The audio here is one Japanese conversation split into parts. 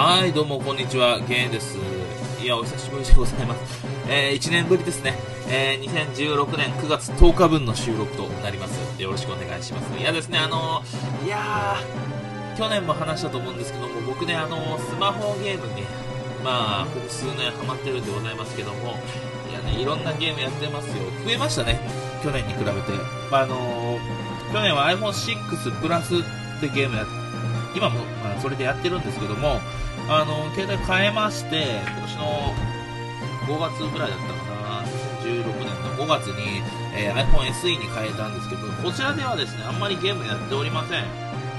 はい、どうもこんにちは、ゲンです。いや、お久しぶりでございます。えー、1年ぶりですね。えー、2016年9月10日分の収録となります。よろしくお願いします。いやですね、あのー、いやー、去年も話したと思うんですけども、僕ね、あのー、スマホゲームに、まあ、ここ数年ハマってるんでございますけども、いやね、いろんなゲームやってますよ。増えましたね、去年に比べて。まあ、あのー、去年は iPhone6 プラスってゲームや今も、まあ、それでやってるんですけども、あの、携帯変えまして、今年の5月ぐらいだったかな、2016年の5月に、えー iPhone SE に変えたんですけど、こちらではですね、あんまりゲームやっておりません。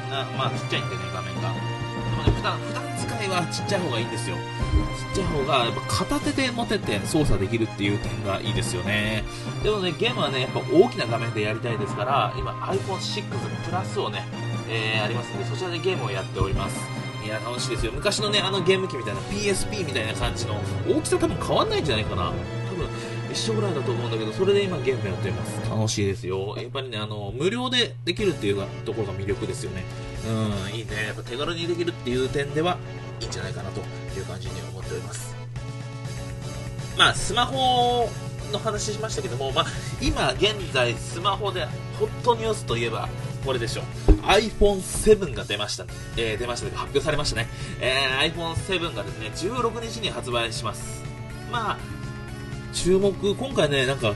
なまあ、ちっちゃいんでね、画面が。でもね、普段、普段使いはちっちゃい方がいいんですよ。ちっちゃい方が、やっぱ片手で持てて操作できるっていう点がいいですよね。でもね、ゲームはね、やっぱ大きな画面でやりたいですから、今 iPhone6 プラスをね、えーありますので、そちらでゲームをやっております。いや、楽しいですよ。昔のね、あのゲーム機みたいな PSP みたいな感じの、大きさ多分変わんないんじゃないかな。多分、一緒ぐらいだと思うんだけど、それで今ゲームやってます。楽しいですよ。やっぱりね、あの、無料でできるっていうところが魅力ですよね。うん、いいね。やっぱ手軽にできるっていう点では、いいんじゃないかなという感じに思っております。まあ、スマホの話しましたけども、まあ、今現在スマホでホットニュースといえばこれでしょう。iPhone7 が出ました、えー出ましたね。発表されましたね、えー iPhone7 がですね16日に発売します。まあ注目今回ねなんか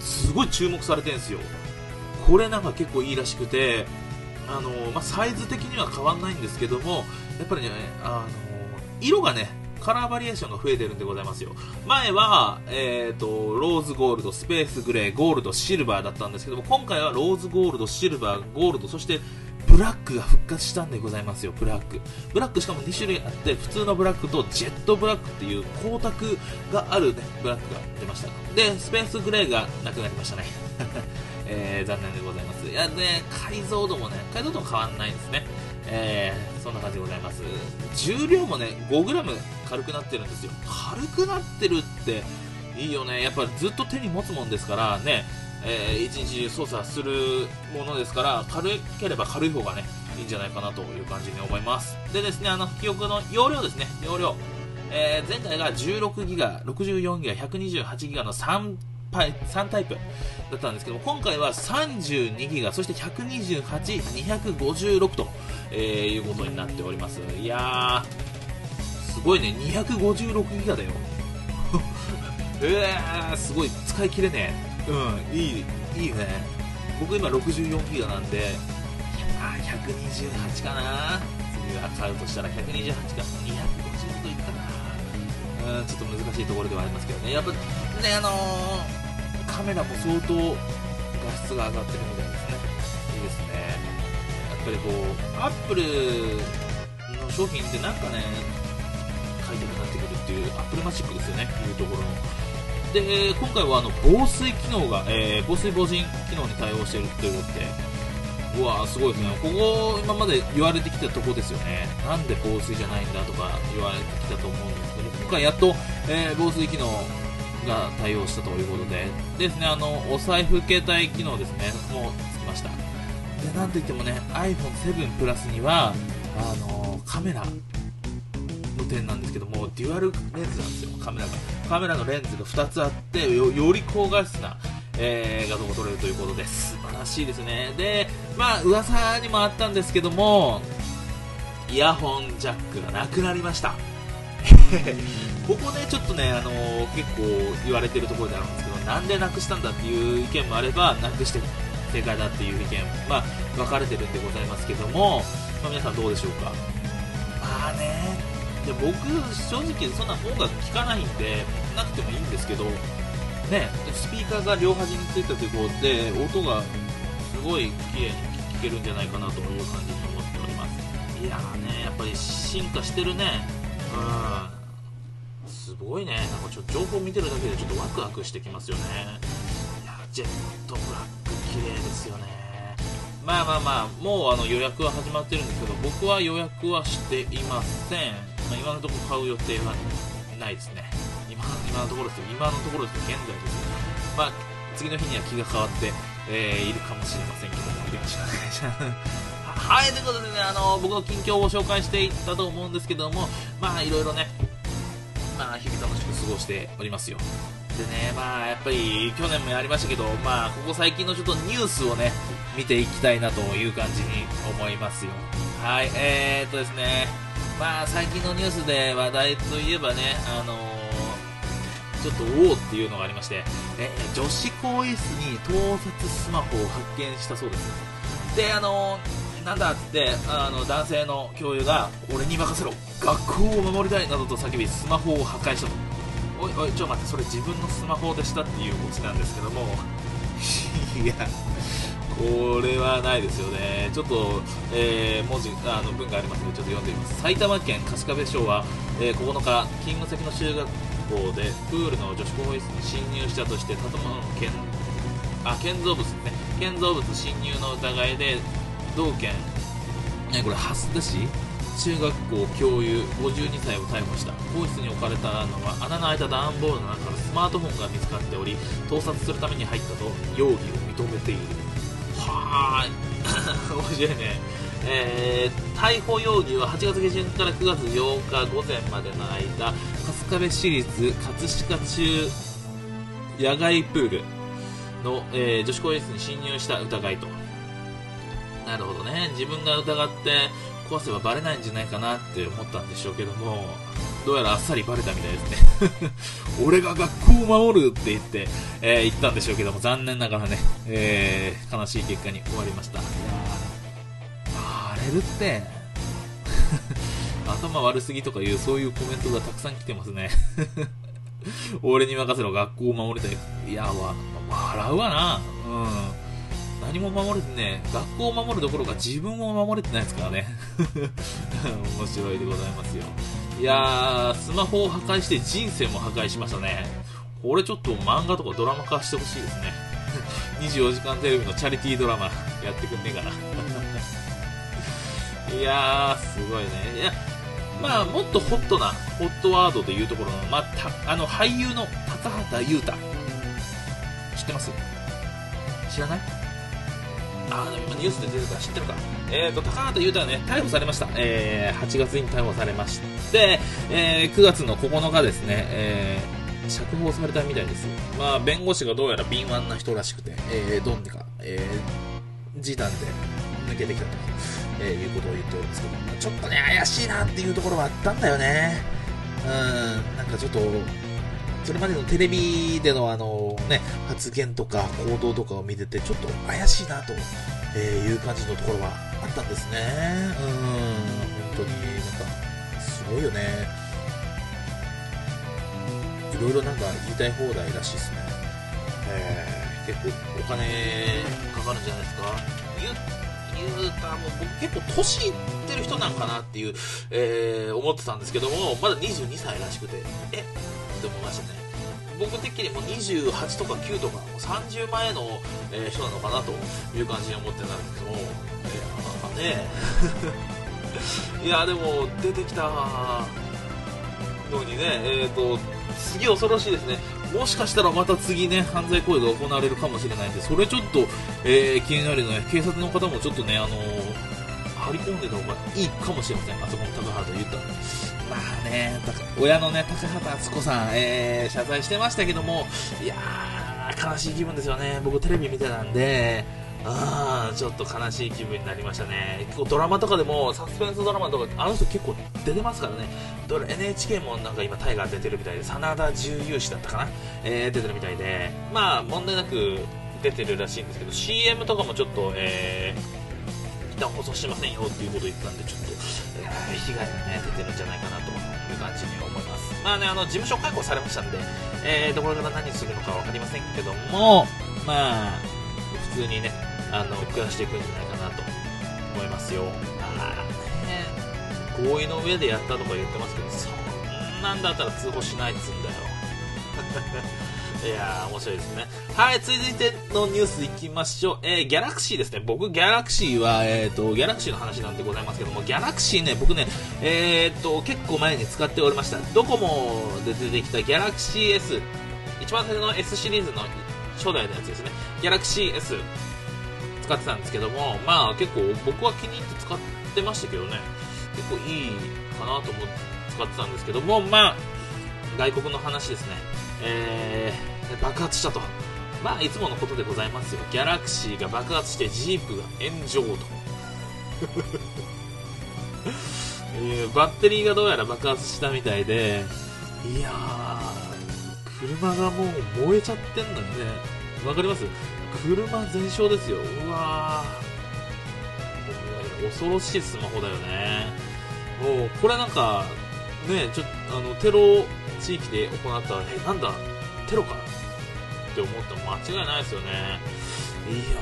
すごい注目されてるんですよ。これなんか結構いいらしくてあのまあ、サイズ的には変わんないんですけどもやっぱりねあの色がねカラーバリエーションが増えてるんでございますよ。前は、えー、とローズゴールドスペースグレーゴールドシルバーだったんですけども今回はローズゴールドシルバーゴールドそしてブラックが復活したんでございますよ。ブラック。ブラックしかも2種類あって普通のブラックとジェットブラックっていう光沢がある、ね、ブラックが出ました。でスペースグレーがなくなりましたね。えー残念でございます。いやね解像度もね解像度も変わんないですね。えーそんな感じでございます。重量もね 5g 軽くなってるんですよ。軽くなってるっていいよね。やっぱずっと手に持つもんですからね、えー一日中操作するものですから軽ければ軽い方がねいいんじゃないかなという感じに思います。でですねあの記憶の容量ですね。容量。えー前回が16ギガ、64ギガ、128ギガの3パイ3タイプだったんですけど今回は32ギガそして128、256と、えーいうことになっております。いやーすごいね。256ギガだよ。うーすごい。使い切れね。えうんいいいいね。僕今64ギガなんであー128かな。次は買うとしたら128か。256いくかな。うんちょっと難しいところではありますけどね。やっぱねあのーカメラも相当画質が上がってるみたいですね。いいですね。やっぱりこうアップルの商品ってなんかね買いたくなってくるっていうアップルマジックですよね。いうところの。で今回はあの防水機能が、えー防水防塵機能に対応しているということでうわーすごいですね。ここ今まで言われてきたとこですよね。なんで防水じゃないんだとか言われてきたと思うんですけど今回やっと、えー防水機能が対応したということで。ですねあのお財布携帯機能ですね。もうつきました。でなんといってもね iPhone7 プラスにはあのカメラ点なんですけどもデュアルレンズなんですよカメラが。カメラのレンズが2つあってよより高画質な、えー画像が撮れるということで素晴らしいですね。でまあ噂にもあったんですけどもイヤホンジャックがなくなりました。ここねちょっとね、あのー結構言われてるところであるんですけどなんでなくしたんだっていう意見もあればなくして正解だっていう意見まあ分かれてるんでございますけども、まあ、皆さんどうでしょうか？まあねで僕正直そんな音楽聴かないんでなくてもいいんですけどねスピーカーが両端についたということで音がすごい綺麗に聴けるんじゃないかなという感じに思っております。いやーねやっぱり進化してるね。うん。すごいね。なんかちょっと情報見てるだけでちょっとワクワクしてきますよね。いやジェットブラック綺麗ですよね。まあまあまあもうあの予約は始まってるんですけど僕は予約はしていません、まあ、今のところ買う予定はないですね。今今のところですよ。今のところですよ現在ですよまあ次の日には気が変わって、えーいるかもしれませんけどもいるかもしれない はい、ということでね、あの、僕の近況を紹介していったと思うんですけども、まあ、いろいろね、まあ、日々楽しく過ごしておりますよ。でね、まあ、やっぱり、去年もやりましたけど、まあ、ここ最近のちょっとニュースをね、見ていきたいなという感じに思いますよ。はい、えー、っとですね、まあ、最近のニュースで話題といえばね、あのー、ちょっとおおっていうのがありまして、え女子更衣室に盗撮スマホを発見したそうです。で、あのーなんだってあの男性の教諭が俺に任せろ学校を守りたいなどと叫びスマホを破壊したとおいおいちょっと待ってそれ自分のスマホでしたっていうオチなんですけども いやこれはないですよね。ちょっと、えー、文字あの文がありますのでちょっと読んでみます。埼玉県春日部町は、えー、9日勤務先の中学校でプールの女子更衣室に侵入したとして建物の建あ建造物ですね。建造物侵入の疑いで道県、えこれ蓮田市中学校教諭52歳を逮捕した。更衣室に置かれたのは穴の開いた段ボールの中からスマートフォンが見つかっており盗撮するために入ったと容疑を認めている。はーい 面白いね。えー、逮捕容疑は8月下旬から9月8日午前までの間春日部市立葛飾中野外プールの、えー、女子更衣室に侵入した疑いと。なるほどね。自分が疑って壊せばバレないんじゃないかなって思ったんでしょうけども、どうやらあっさりバレたみたいですね。俺が学校を守るって言って、えー、言ったんでしょうけども、残念ながらね、えー、悲しい結果に終わりました。いやバレるって、頭悪すぎとかいう、そういうコメントがたくさん来てますね。俺に任せろ、学校を守りたい。いや、わ、笑うわな。うん。何も守れてね、学校を守るどころか自分を守れてないですからね。面白いでございますよ。いやー、スマホを破壊して人生も破壊しましたね。これちょっと漫画とかドラマ化してほしいですね。24時間テレビのチャリティードラマやってくんねえかな。いやー、すごいね。いや、まあ、もっとホットな、ホットワードというところの、まあ、あの、俳優の高畑裕太。知ってます？知らない？あニュースで出るから知ってるか。えっ、ー、と、高畑裕太はね、逮捕されました。えー、8月に逮捕されまして、えー、9月の9日ですね、えー、釈放されたみたいです。まあ、弁護士がどうやら敏腕な人らしくて、えー、どうにか、えー、示談で抜けてきたと、えー、いうことを言っておりますけど、ちょっとね、怪しいなっていうところはあったんだよね。うん、なんかちょっと、それまでのテレビでのあのね、発言とか行動とかを見てて、ちょっと怪しいなと、えいう感じのところはあったんですね。うん、本当になんか、すごいよね。いろいろなんか言いたい放題らしいですね。えー、結構お金かかるんじゃないですか。言うたもう僕結構年いってる人なんかなっていう、えー、思ってたんですけども、まだ22歳らしくて、えって思いましたね。僕的にも28とか9とか30万円の、えー、人なのかなという感じに思ってたんですけども、えー、ね。いやでも出てきたのにね、えーと、次恐ろしいですね、もしかしたらまた次ね犯罪行為が行われるかもしれないんで、それちょっと、えー、気になるので、警察の方もちょっとね、あの張り込んでた方がいいかもしれません、あそこの高畑言ったら。まあね、親のね、高畑敦子さん、えー、謝罪してましたけども、いやー、悲しい気分ですよね。僕テレビ見てたんで、あー、ちょっと悲しい気分になりましたね。結構ドラマとかでも、サスペンスドラマとか、あの人結構出てますからね。NHK もなんか今タイガー出てるみたいで、真田重勇士だったかな？えー、出てるみたいで、まあ問題なく出てるらしいんですけど、CM とかもちょっと、えー、一旦放送しませんよっていうこと言ってたんで、ちょっと、被害がね、出てるんじゃないかなという感じに思います。まあね、あの、事務所解雇されましたんで、えー、とこから何するのか分かりませんけども、まあ、普通にね、あの、暮らしていくんじゃないかなと思いますよ。まあね、合意の上でやったとか言ってますけど、そんなんだったら通報しないっつうんだよ。いやー、面白いですね。はい、続いてのニュースいきましょう。えー、ギャラクシーですね。僕、ギャラクシーは、えっ、ー、と、ギャラクシーの話なんでございますけども、ギャラクシーね、僕ね、えっ、ー、と、結構前に使っておりました。ドコモで出てきたギャラクシー S。一番最初の S シリーズの初代のやつですね。ギャラクシー S。使使ってたんですけども、まあ結構僕は気に入って使ってましたけどね、結構いいかなと思って使ってたんですけども、まあ、外国の話ですね。えー、爆発したと。まあ、いつものことでございますよ。ギャラクシーが爆発してジープが炎上と。えー、バッテリーがどうやら爆発したみたいで、いやー、車がもう燃えちゃってんのにね。わかります？車全焼ですよ。うわー。恐ろしいスマホだよね。もう、これなんか、ね、ちょっと、あの、テロ地域で行った、え、なんだ、テロかって思っても間違いないですよね。いや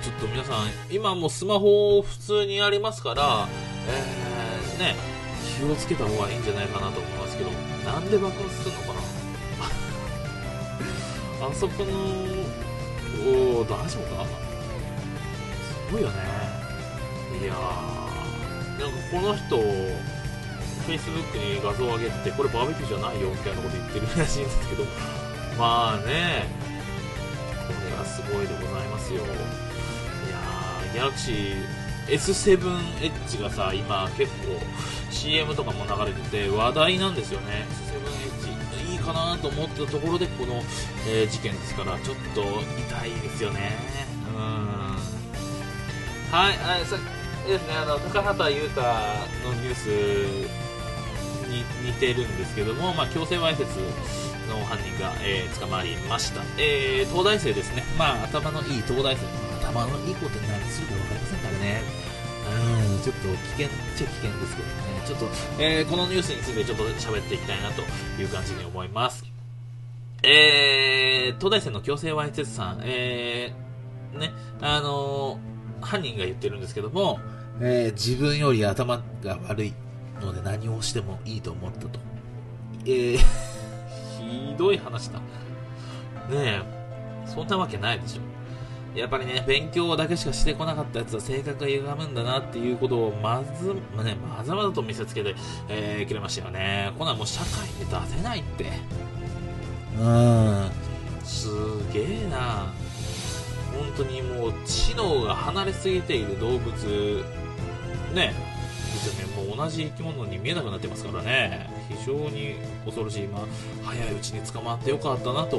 ー、ちょっと皆さん、今もスマホ普通にありますから、えー、ね、気をつけた方がいいんじゃないかなと思いますけど、なんで爆発するのかな？あそこの、お大丈夫か？すごいよね。いやー、なんかこの人、Facebook に画像を上げて、これバーベキューじゃないよみたいなこと言ってるらしいんですけど、まあね、これはすごいでございますよ。いやー、ギャラクシー S7 エッジがさ、今結構 CM とかも流れてて話題なんですよね。S7 エッジいいかなと思ったところでこの、えー、事件ですから、ちょっと痛いですよね。うん。はい、あさですね、あの、高畑裕太のニュース似てるんですけども、まあ、強制わいせつの犯人が、えー、捕まりました、えー、東大生ですね、まあ、頭のいい東大生、頭のいいことに何するか分かりませんからね、うん、ちょっと危険っちゃ危険ですけどね、ちょっと、えー、このニュースについてちょっと喋っていきたいなという感じに思います。えー、東大生の強制わいせつさん、えー、ね、あのー、犯人が言ってるんですけども、えー、自分より頭が悪い。ので何をしてもいいと思ったと。えーひどい話だ。ねえ、そんなわけないでしょ。やっぱりね、勉強だけしかしてこなかったやつは性格が歪むんだなっていうことをまず、まね、まざまざと見せつけて、えー、くれましたよね。こんなんもう社会に出せないって。うん。すげえな。本当にもう知能が離れすぎている動物、ね、もう同じ生き物に見えなくなってますからね、非常に恐ろしい、まあ、早いうちに捕まってよかったなと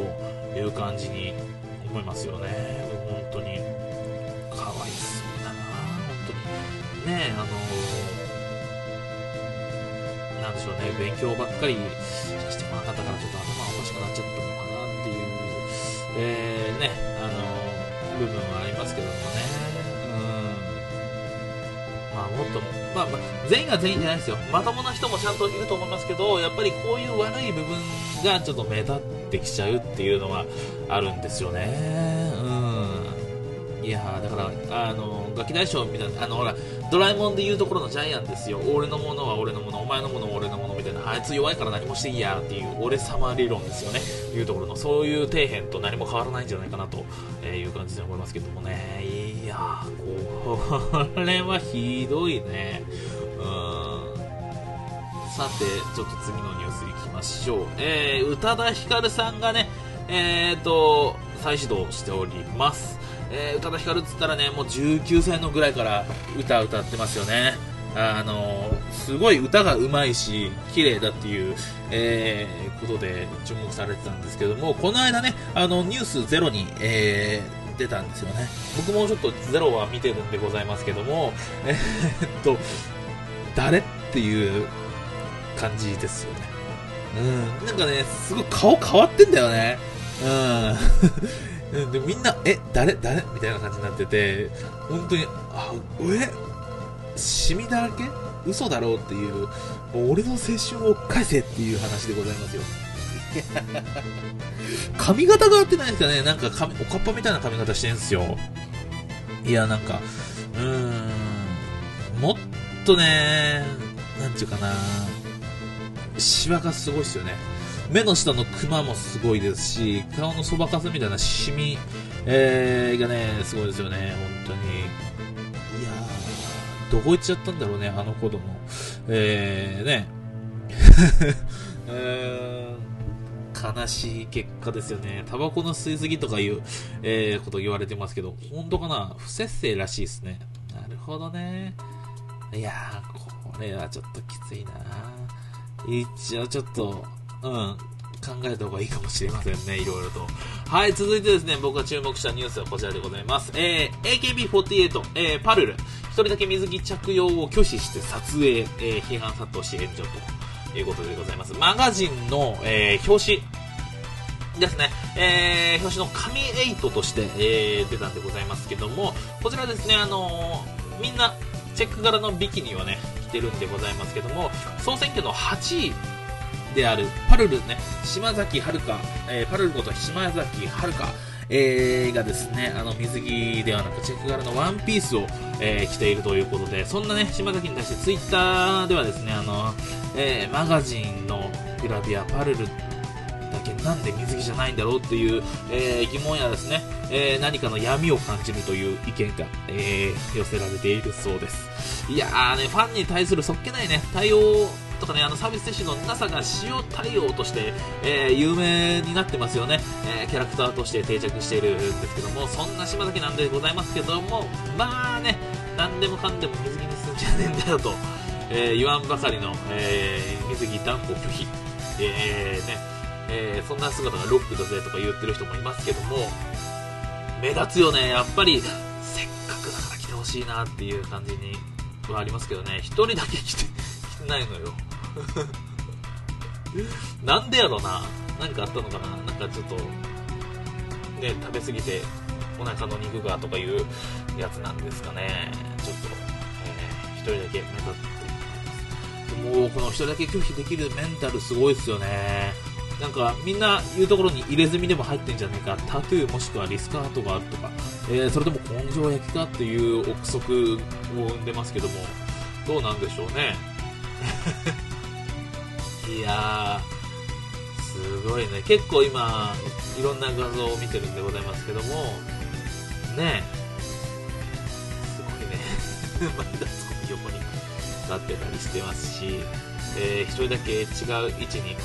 いう感じに思いますよね、本当に、かわいそうだな、本当に。ねあのー、なんでしょうね、勉強ばっかりしてこなかったから、ちょっと頭おかしくなっちゃったのかなっていう、えー、ね、あのー、部分はありますけどもね。まあ、もっと、まあ、まあ、全員が全員じゃないですよ。まともな人もちゃんといると思いますけど、やっぱりこういう悪い部分がちょっと目立ってきちゃうっていうのがあるんですよね。うん。いやだから、あの、ガキ大将みたいな、あの、ほら、ドラえもんで言うところのジャイアンですよ。俺のものは俺のもの、お前のものは俺のものみたいな、あいつ弱いから何もしていいやっていう、俺様理論ですよね。いうところの、そういう底辺と何も変わらないんじゃないかなという感じで思いますけどもね。いやー、これはひどいね。うん。さて、ちょっと次のニュースいきましょう。えー、宇多田ヒカルさんがね、えーと、再始動しております。えー、宇多田ヒカルっつったらね、もう19歳のぐらいから歌歌ってますよね。あのすごい歌がうまいし、綺麗だっていう、えー、ことで注目されてたんですけども、この間ね、あの、ニュースゼロに、えー、出たんですよね。僕もちょっとゼロは見てるんでございますけども、えー、っと、誰っていう感じですよね。うん、なんかね、すごい顔変わってんだよね。うん。でみんな、え、誰誰？みたいな感じになってて、本当に、あ、え？シミだらけ？嘘だろうっていう、もう俺の青春を返せっていう話でございますよ。髪型が合ってないんですよね。なんか髪、おかっぱみたいな髪型してんすよ。いや、なんか、うーん、もっとね、なんちゅうかな、シワがすごいっすよね。目の下のクマもすごいですし、顔のそばかすみたいなシミ、えー、がね、すごいですよね、本当に。いやーどこ行っちゃったんだろうね、あの子供。えー、ね。えー、悲しい結果ですよね。タバコの吸いすぎとかいう、えー、こと言われてますけど、本当かな？不節制らしいですね。なるほどね。いやー、これはちょっときついな一応ちょっと、うん、考えた方がいいかもしれませんね、いろいろと。はい、続いてですね、僕が注目したニュースはこちらでございます。えー、AKB48、えー、パルル、一人だけ水着着用を拒否して撮影、えー、批判殺到し炎上ということでございます。マガジンの、えー、表紙、ですね、えー、表紙の紙エイトとして、えー、出たんでございますけども、こちらですね、あのー、みんな、チェック柄のビキニをね、着てるんでございますけども、総選挙の8位であるパルルね、島崎遥香、えー、パルルこと島崎遥香、えー、がですね、あの水着ではなくチェック柄のワンピースを、えー、着ているということで、そんなね、島崎に対してツイッターではですね、あの、えー、マガジンのグラビアパルルだけなんで水着じゃないんだろうっていう、えー、疑問やですね、えー、何かの闇を感じるという意見が、えー、寄せられているそうです。いやーね、ファンに対するそっけないね、対応とかね、あのサービス精神のなさが塩対応として、えー、有名になってますよね、えー、キャラクターとして定着しているんですけども、そんな島崎なんでございますけども、まあね、何でもかんでも水着にすんじゃねえんだよと、えー、言わんばかりの、えー、水着断固拒否、えー、ね、えー、そんな姿がロックだぜとか言ってる人もいますけども、目立つよね、やっぱり、せっかくだから来てほしいなっていう感じにはありますけどね、一人だけ来て、来てないのよ。なんでやろな？何かあったのかな？なんかちょっと、ね、食べ過ぎてお腹の肉がとかいうやつなんですかね。ちょっと、えー、一人だけ目立ってもうこの一人だけ拒否できるメンタルすごいですよね。なんかみんな言うところに入れ墨でも入ってんじゃねえか、タトゥーもしくはリスカートがあるとか、えー、それとも根性焼きかっていう憶測を生んでますけども、どうなんでしょうね。や、すごいね。結構今、いろんな画像を見てるんでございますけども、ねすごいね。前田つこ横になってたりしてますし、えー、一人だけ違う位置に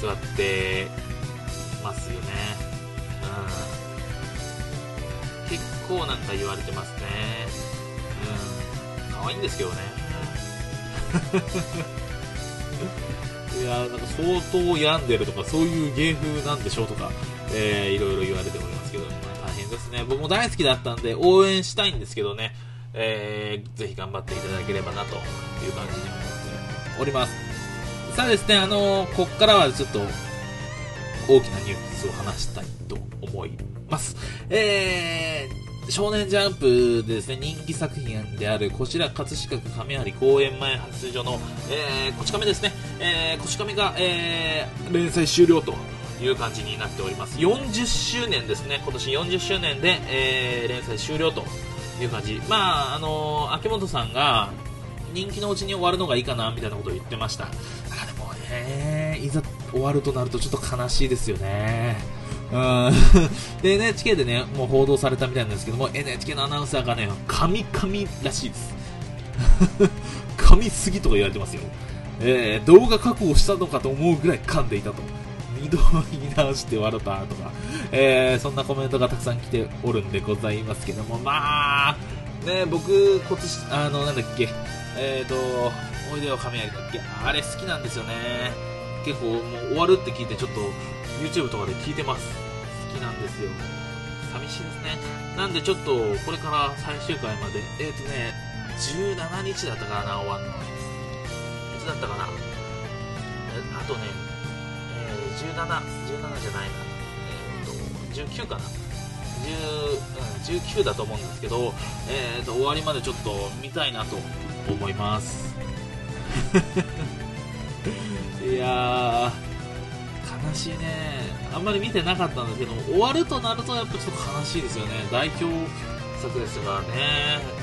座ってますよね。うん。結構なんか言われてますね。うん。可愛いんですけどね。いやなんか相当病んでるとか、そういう芸風なんでしょうとか、えー、いろいろ言われておりますけど、まあ、大変ですね。僕も大好きだったんで、応援したいんですけどね、えー、ぜひ頑張っていただければなという感じに思っております。さあですね、あのー、こっからはちょっと、大きなニュースを話したいと思います。えー、少年ジャンプでですね、人気作品である、こちら葛飾区亀有公園前発出所の、えー、こち亀ですね、えー、こち亀が、えー、連載終了という感じになっております。40周年ですね、今年40周年で、えー、連載終了という感じ。まあ、あのー、秋元さんが、人気のうちに終わるのがいいかな、みたいなことを言ってました。あ、でも、えー、いざ終わるとなるとちょっと悲しいですよね。で、NHK でね、もう報道されたみたいなんですけども、NHK のアナウンサーがね、神々らしいです。神すぎとか言われてますよ。えー、動画確保したのかと思うぐらい噛んでいたと。二度言い直して笑ったとか、えー、そんなコメントがたくさん来ておるんでございますけども、まあ、ね、僕、今年、あの、なんだっけ、えっ、ー、と、おいでよ亀有だっけ、あれ好きなんですよね。結構もう終わるって聞いてちょっと YouTube とかで聞いてます。好きなんですよ。寂しいですね。なんでちょっと、これから最終回まで、えっ、ー、とね、17日だったかな、終わるの。いつだったかな。あとね、えー、17、17じゃないな。えっ、ー、と、19かな。10、うん、19だと思うんですけど、え、ー、と、終わりまでちょっと見たいなと思います。いや、悲しいね。あんまり見てなかったんですけど終わるとなるとやっぱちょっと悲しいですよね。代表作ですからね。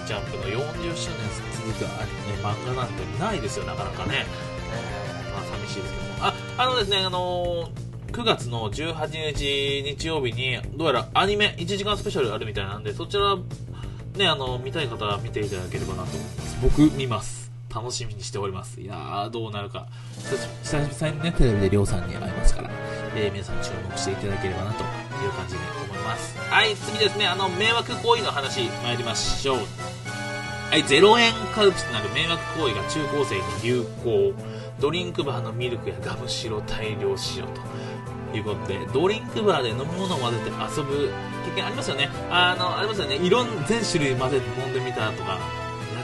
ジャンプの40周年続くアニメ。漫画なんてないですよなかなかね、えー、まあ寂しいですけども。ああのですねあのー9月の18日日曜日に、どうやらアニメ1時間スペシャルあるみたいなんで、そちら、ね、あの、見たい方は見ていただければなと思います。僕、見ます。楽しみにしております。いやー、どうなるか。久々にね、テレビでりょうさんに会いますから、えー、皆さん注目していただければなという感じで思います。はい、次ですね、あの、迷惑行為の話、参りましょう。はい、0円カルピスとなる迷惑行為が中高生に流行。ドリンクバーのミルクやガムシロ大量使用と。いうことで、ドリンクバーで飲み物を混ぜて遊ぶ経験ありますよね。あの、ありますよね。いろん、全種類混ぜて飲んでみたとか、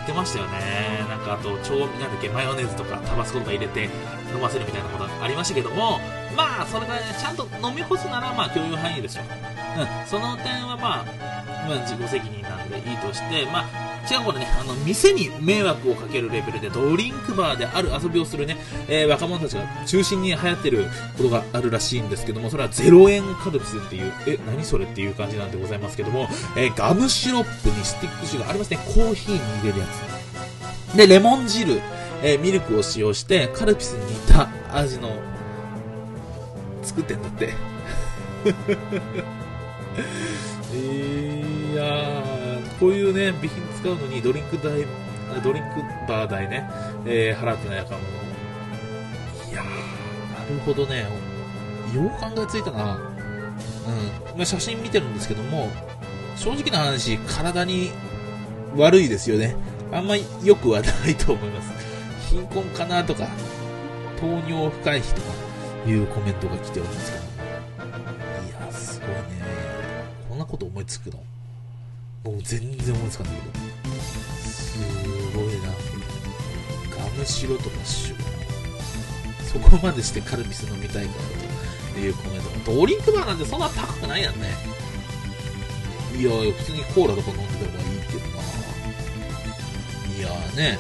ってましたよね。なんかあと、調味、なんだっけ、マヨネーズとかタバスコとか入れて飲ませるみたいなことありましたけども、まあ、それがね、ちゃんと飲み干すなら、まあ、共有範囲ですよ。うん、その点はまあ、まあ、自己責任なんでいいとして、まあ、違うこれね、あの、店に迷惑をかけるレベルでドリンクバーである遊びをするね、えー、若者たちが中心に流行ってることがあるらしいんですけども、それは0円カルピスっていう、え、何それっていう感じなんでございますけども、えー、ガムシロップにスティックシュガーありますね、コーヒーに入れるやつ。で、レモン汁、えー、ミルクを使用して、カルピスに似た味の、作ってんだって。え、ー、こういうね、備品使うのにドリンク代、ドリンクバー代ね、えー、払ってないかも。いやー、なるほどね。よう考えついたな。うん。ま、写真見てるんですけども、正直な話、体に悪いですよね。あんまり良くはないと思います。貧困かなとか、糖尿不回避とかいうコメントが来ておりますけど。いや、すごいね。こんなこと思いつくの？もう全然思いつかないけど。すごいな。ガムシロとかしそこまでしてカルピス飲みたいかというコメント。ドリンクバーなんてそんな高くないやんね。いや普通にコーラとか飲んでればいいけどな。いやーね。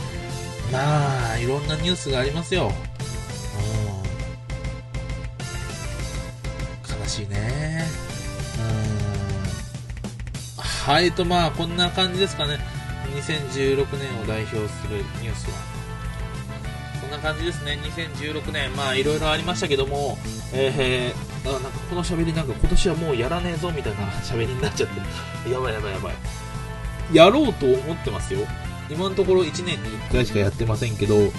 まあ、いろんなニュースがありますよ。悲しいね。はい、とまあ、こんな感じですかね。2016年を代表するニュースは。こんな感じですね。2016年、まあいろいろありましたけども、えー、あなんかこの喋りなんか今年はもうやらねえぞみたいな 喋りになっちゃって、やばいやばいやばい。やろうと思ってますよ。今のところ1年に1回しかやってませんけど、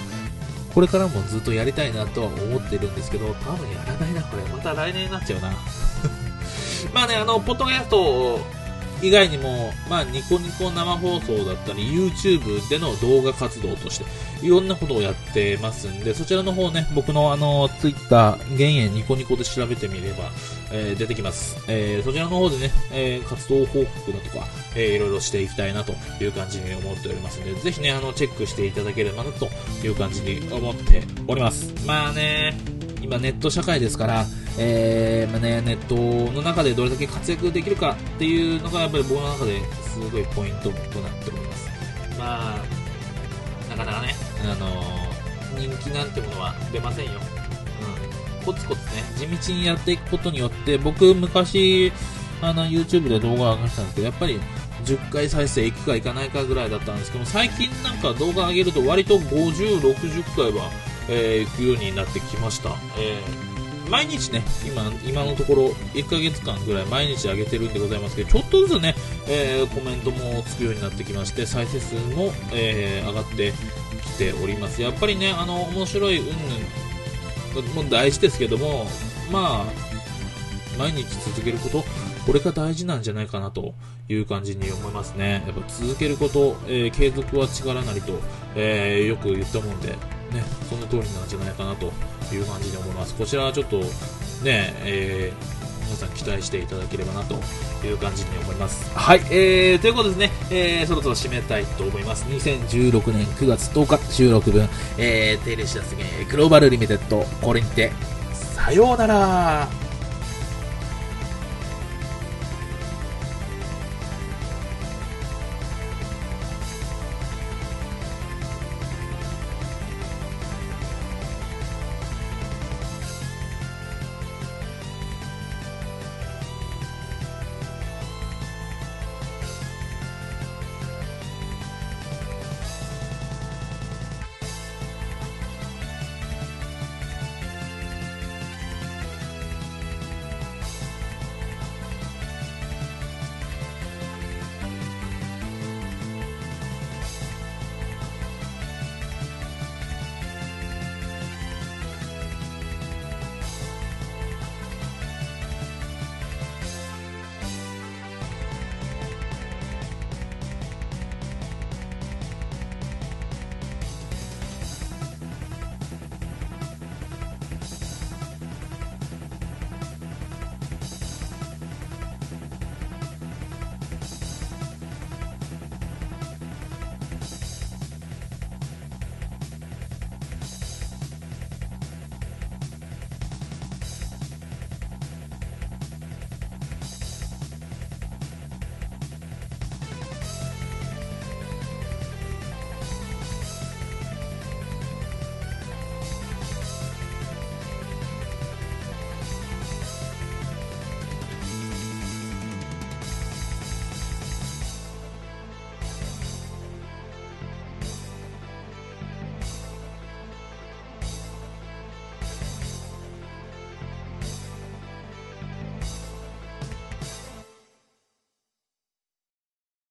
これからもずっとやりたいなとは思ってるんですけど、多分やらないな、これ。また来年になっちゃうな。まあね、あの、ポッドキャスト以外にも、まあ、ニコニコ生放送だったり、YouTube での動画活動として、いろんなことをやってますんで、そちらの方ね、僕のあの、Twitter、減塩ニコニコで調べてみれば、えー、出てきます。えー、そちらの方でね、えー、活動報告だとか、えー、いろいろしていきたいなという感じに思っておりますので、ぜひね、あの、チェックしていただければなという感じに思っております。まあね、今ネット社会ですから、えーまあね、ネットの中でどれだけ活躍できるかっていうのがやっぱり僕の中ですごいポイントとなっております。まあ、なかなかね、あの、人気なんてものは出ませんよ。うん。コツコツね、地道にやっていくことによって、僕昔、あの、YouTube で動画を上げしたんですけど、やっぱり10回再生いくかいかないかぐらいだったんですけど最近なんか動画上げると割と50、60回はえー、行くようになってきました。えー、毎日ね、今、今のところ1ヶ月間ぐらい毎日上げてるんでございますけど、ちょっとずつね、えー、コメントもつくようになってきまして、再生数も、えー、上がってきております。やっぱりね、あの、面白いうんぬんも大事ですけども、まあ、毎日続けること、これが大事なんじゃないかなという感じに思いますね。やっぱ続けること、えー、継続は力なりと、えー、よく言ったもんで、ね、その通りなんじゃないかなという感じで思います。こちらはちょっとね、えー、皆さん期待していただければなという感じに思います。はい、えー、ということですね、えー、そろそろ締めたいと思います。2016年9月10日収録分、えー、テレシアスゲグローバルリミテッド、これにて、さようなら